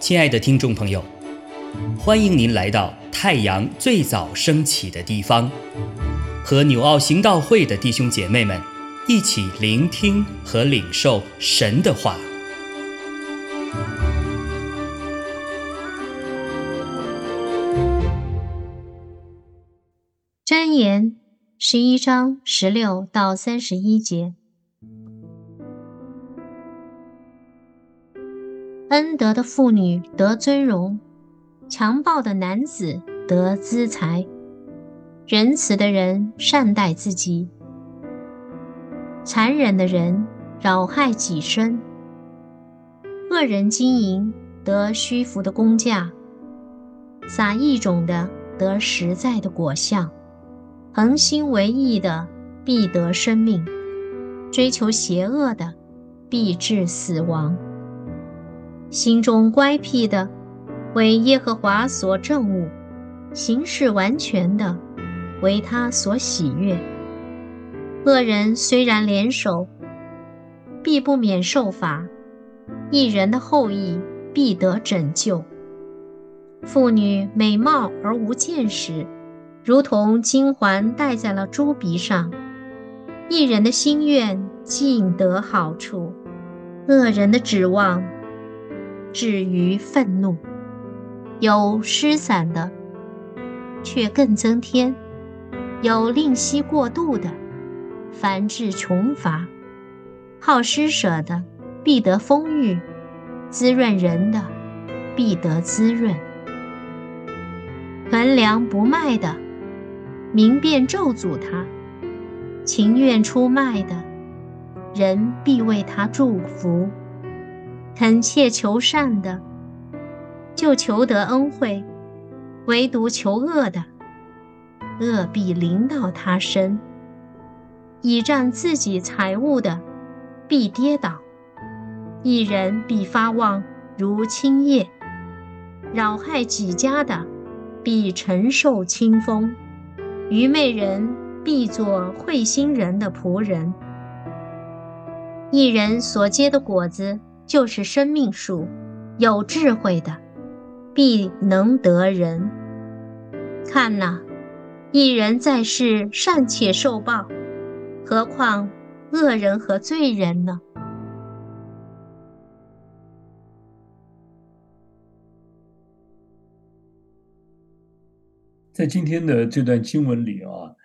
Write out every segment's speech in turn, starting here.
亲爱的听众朋友，欢迎您来到太阳最早升起的地方，和纽奥行道会的弟兄姐妹们一起聆听和领受神的话。箴言十一章十六到三十一节。恩德的妇女得尊荣，强暴的男子得资财。仁慈的人善待自己，残忍的人扰害己身。恶人经营得虚浮的工价，撒异种的得实在的果相。恒心为义的必得生命，追求邪恶的必致死亡。心中乖僻的，为耶和华所憎恶；行事完全的，为他所喜悦。恶人虽然联手，必不免受罚；一人的后裔必得拯救。妇女美貌而无见识，如同金环戴在了猪鼻上。一人的心愿尽得好处，恶人的指望。至于愤怒，有失散的，却更增添；有吝惜过度的，凡至穷乏；好施舍的，必得丰裕；滋润人的，必得滋润；衡量不卖的，明便咒诅他；情愿出卖的，人必为他祝福。恳切求善的，就求得恩惠；唯独求恶的，恶必临到他身。倚仗自己财物的，必跌倒；一人必发旺如青叶；扰害几家的，必承受清风；愚昧人必做会心人的仆人。一人所结的果子。就是生命树，有智慧的必能得人。看呐，一人在世尚且受报，何况恶人和罪人呢？在今天的这段经文里啊。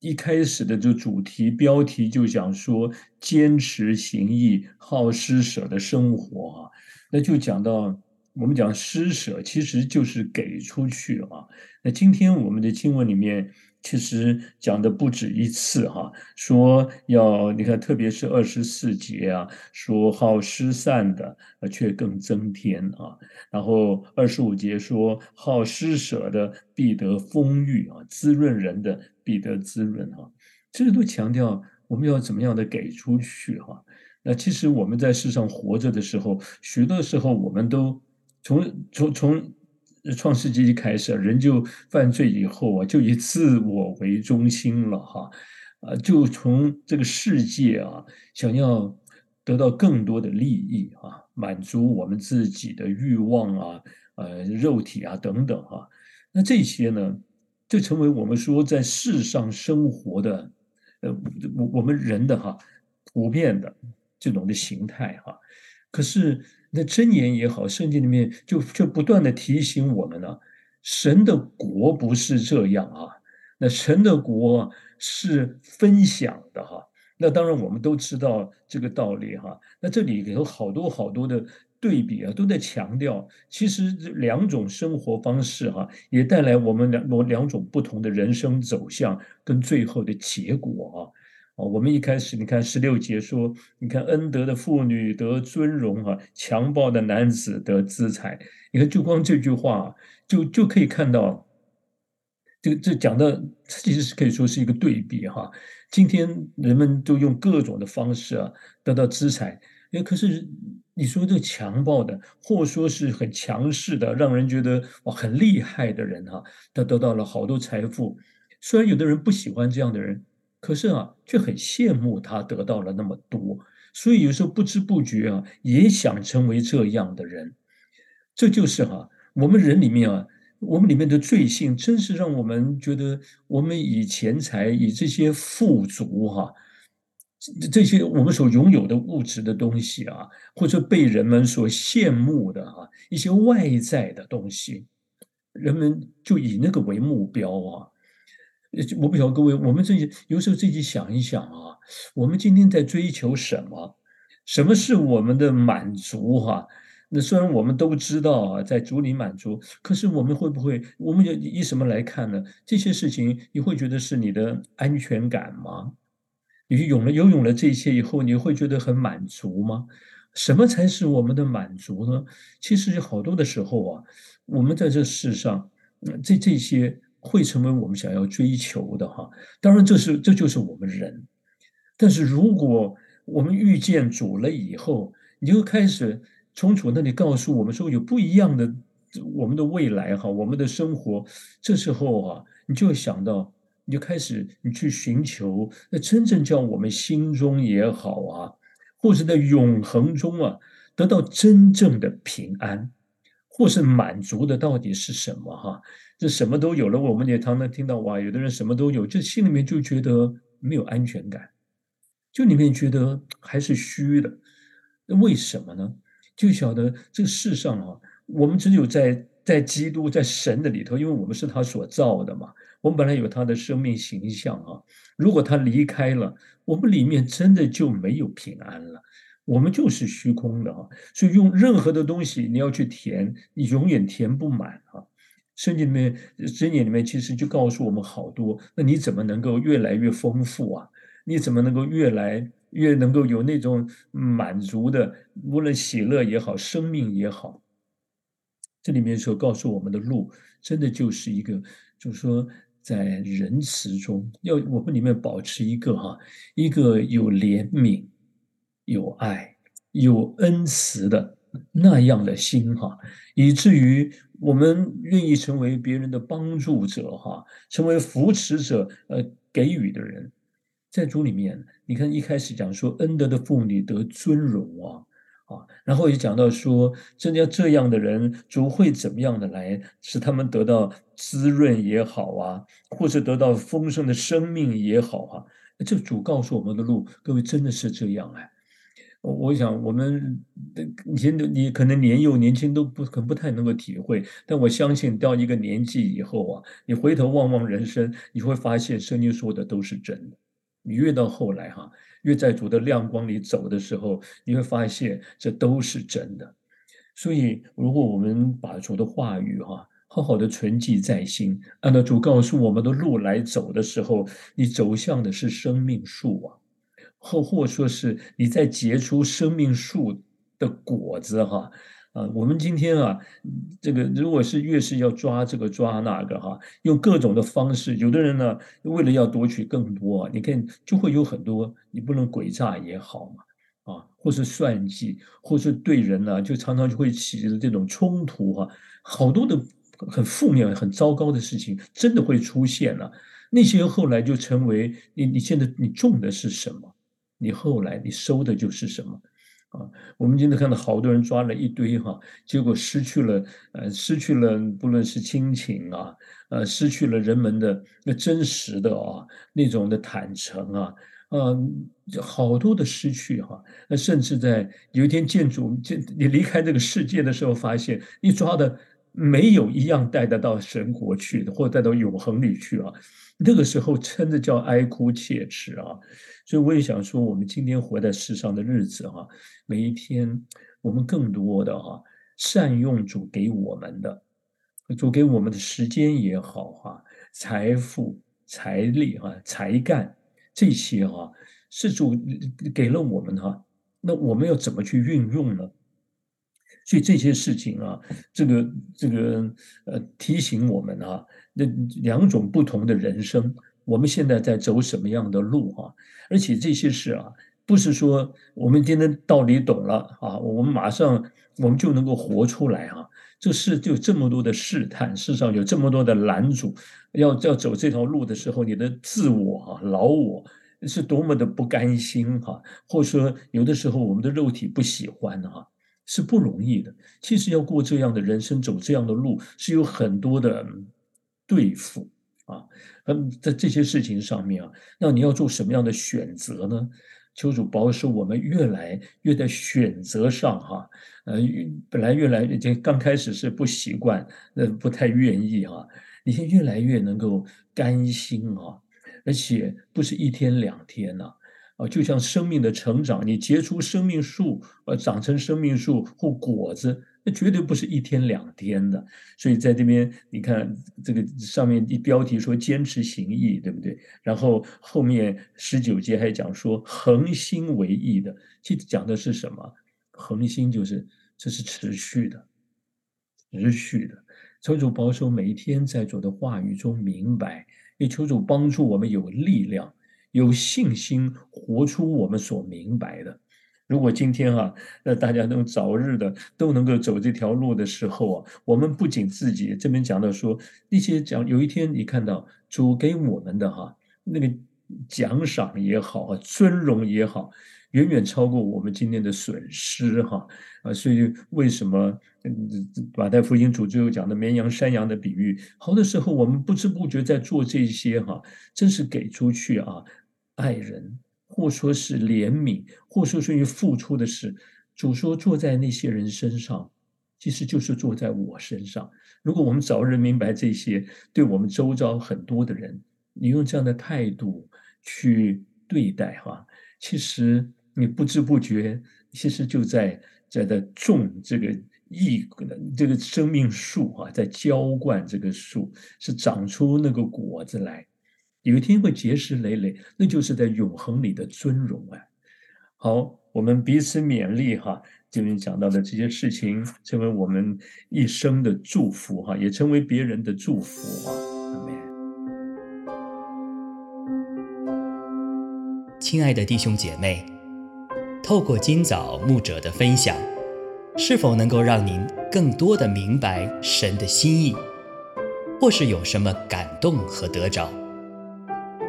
一开始的这主题标题就讲说坚持行义、好施舍的生活啊，那就讲到我们讲施舍其实就是给出去啊。那今天我们的经文里面其实讲的不止一次哈，说要你看，特别是二十四节啊，说好施散的却更增添啊。然后二十五节说好施舍的必得丰裕啊，滋润人的。必得滋润哈，这个都强调我们要怎么样的给出去哈。那其实我们在世上活着的时候，许多时候我们都从从从创世纪一开始，人就犯罪以后啊，就以自我为中心了哈，啊，就从这个世界啊，想要得到更多的利益啊，满足我们自己的欲望啊，呃，肉体啊等等哈。那这些呢？就成为我们说在世上生活的，呃，我我们人的哈普遍的这种的形态哈。可是那箴言也好，圣经里面就就不断的提醒我们呢，神的国不是这样啊。那神的国是分享的哈。那当然我们都知道这个道理哈。那这里有好多好多的。对比啊，都在强调，其实两种生活方式哈，也带来我们两两两种不同的人生走向跟最后的结果啊。哦，我们一开始你看十六节说，你看恩德的妇女得尊荣哈，强暴的男子得资财。你看就光这句话，就就可以看到，这这讲的其实是可以说是一个对比哈。今天人们都用各种的方式啊得到资财，哎，可是。你说这个强暴的，或说是很强势的，让人觉得哇很厉害的人哈，他得到了好多财富。虽然有的人不喜欢这样的人，可是啊，却很羡慕他得到了那么多，所以有时候不知不觉啊，也想成为这样的人。这就是哈，我们人里面啊，我们里面的罪性，真是让我们觉得，我们以钱财、以这些富足哈，这些我们所拥有的物质的东西啊，或者被人们所羡慕的哈，一些外在的东西，人们就以那个为目标啊。我不晓得各位，我们自己有时候自己想一想啊，我们今天在追求什么？什么是我们的满足？哈？那虽然我们都知道啊，在主里满足，可是我们会不会，我们以什么来看呢？这些事情你会觉得是你的安全感吗？你有了游泳了这些以后，你会觉得很满足吗？什么才是我们的满足呢？其实好多的时候啊，我们在这世上，这这些会成为我们想要追求的哈。当然，这是这就是我们人。但是如果我们遇见主了以后，你就开始。从主那里告诉我们说有不一样的我们的未来哈，我们的生活，这时候啊，你就会想到，你就开始你去寻求那真正叫我们心中也好啊，或者在永恒中啊，得到真正的平安，或是满足的到底是什么哈？这什么都有了，我们也常常听到哇，有的人什么都有，就心里面就觉得没有安全感，就里面觉得还是虚的，那为什么呢？就晓得这个世上啊，我们只有在在基督在神的里头，因为我们是他所造的嘛，我们本来有他的生命形象啊。如果他离开了，我们里面真的就没有平安了，我们就是虚空的啊。所以用任何的东西你要去填，你永远填不满啊。圣经里面、真言里面其实就告诉我们好多，那你怎么能够越来越丰富啊？你怎么能够越来？越能够有那种满足的，无论喜乐也好，生命也好，这里面所告诉我们的路，真的就是一个，就是说，在仁慈中，要我们里面保持一个哈，一个有怜悯、有爱、有恩慈的那样的心哈，以至于我们愿意成为别人的帮助者哈，成为扶持者，呃，给予的人。在主里面，你看一开始讲说恩德的妇女得尊荣啊，啊，然后也讲到说，真要这样的人，主会怎么样的来使他们得到滋润也好啊，或者得到丰盛的生命也好啊，这主告诉我们的路，各位真的是这样哎。我我想我们以前的你可能年幼年轻都不可不太能够体会，但我相信到一个年纪以后啊，你回头望望人生，你会发现圣经说的都是真的。你越到后来哈，越在主的亮光里走的时候，你会发现这都是真的。所以，如果我们把主的话语哈好好的存记在心，按照主告诉我们的路来走的时候，你走向的是生命树啊，或或说是你在结出生命树的果子哈。啊，我们今天啊，这个如果是越是要抓这个抓那个哈，用各种的方式，有的人呢，为了要夺取更多，你看就会有很多，你不能诡诈也好嘛，啊，或是算计，或是对人呢，就常常就会起这种冲突哈，好多的很负面、很糟糕的事情，真的会出现了。那些后来就成为你，你现在你种的是什么，你后来你收的就是什么。啊，我们今天看到好多人抓了一堆哈，结果失去了，呃，失去了不论是亲情啊，呃，失去了人们的那真实的啊那种的坦诚啊，嗯，好多的失去哈，那甚至在有一天建筑建你离开这个世界的时候，发现你抓的没有一样带得到神国去的，或带到永恒里去啊，那个时候真的叫哀哭切齿啊。所以我也想说，我们今天活在世上的日子哈，每一天我们更多的哈，善用主给我们的，主给我们的时间也好哈，财富、财力哈、才干这些哈，是主给了我们哈，那我们要怎么去运用呢？所以这些事情啊，这个这个呃，提醒我们啊，那两种不同的人生。我们现在在走什么样的路啊？而且这些事啊，不是说我们今天道理懂了啊，我们马上我们就能够活出来啊。这事就这么多的试探，世上有这么多的拦阻，要要走这条路的时候，你的自我啊、老我是多么的不甘心哈，或者说有的时候我们的肉体不喜欢哈，是不容易的。其实要过这样的人生，走这样的路，是有很多的对付啊。嗯，在这些事情上面啊，那你要做什么样的选择呢？求主保守我们越来越在选择上哈，呃，本来越来越刚开始是不习惯，呃，不太愿意哈，你现在越来越能够甘心啊，而且不是一天两天呐，就像生命的成长，你结出生命树，呃，长成生命树或果子。那绝对不是一天两天的，所以在这边你看这个上面一标题说坚持行义，对不对？然后后面十九节还讲说恒心为义的，其实讲的是什么？恒心就是这是持续的，持续的。求主保守每一天在主的话语中明白，也求主帮助我们有力量、有信心活出我们所明白的。如果今天哈，那大家能早日的都能够走这条路的时候啊，我们不仅自己这边讲到说，那些讲有一天你看到主给我们的哈那个奖赏也好啊，尊荣也好，远远超过我们今天的损失哈啊，所以为什么马太福音主最后讲的绵羊山羊的比喻，好多时候我们不知不觉在做这些哈，真是给出去啊，爱人。或说是怜悯，或说是于付出的事，主说坐在那些人身上，其实就是坐在我身上。如果我们早日明白这些，对我们周遭很多的人，你用这样的态度去对待哈，其实你不知不觉，其实就在在在种这个义这个生命树啊，在浇灌这个树，是长出那个果子来。有一天会结实累累，那就是在永恒里的尊荣啊！好，我们彼此勉励哈，今天讲到的这些事情，成为我们一生的祝福哈，也成为别人的祝福啊！亲爱的弟兄姐妹，透过今早牧者的分享，是否能够让您更多的明白神的心意，或是有什么感动和得着？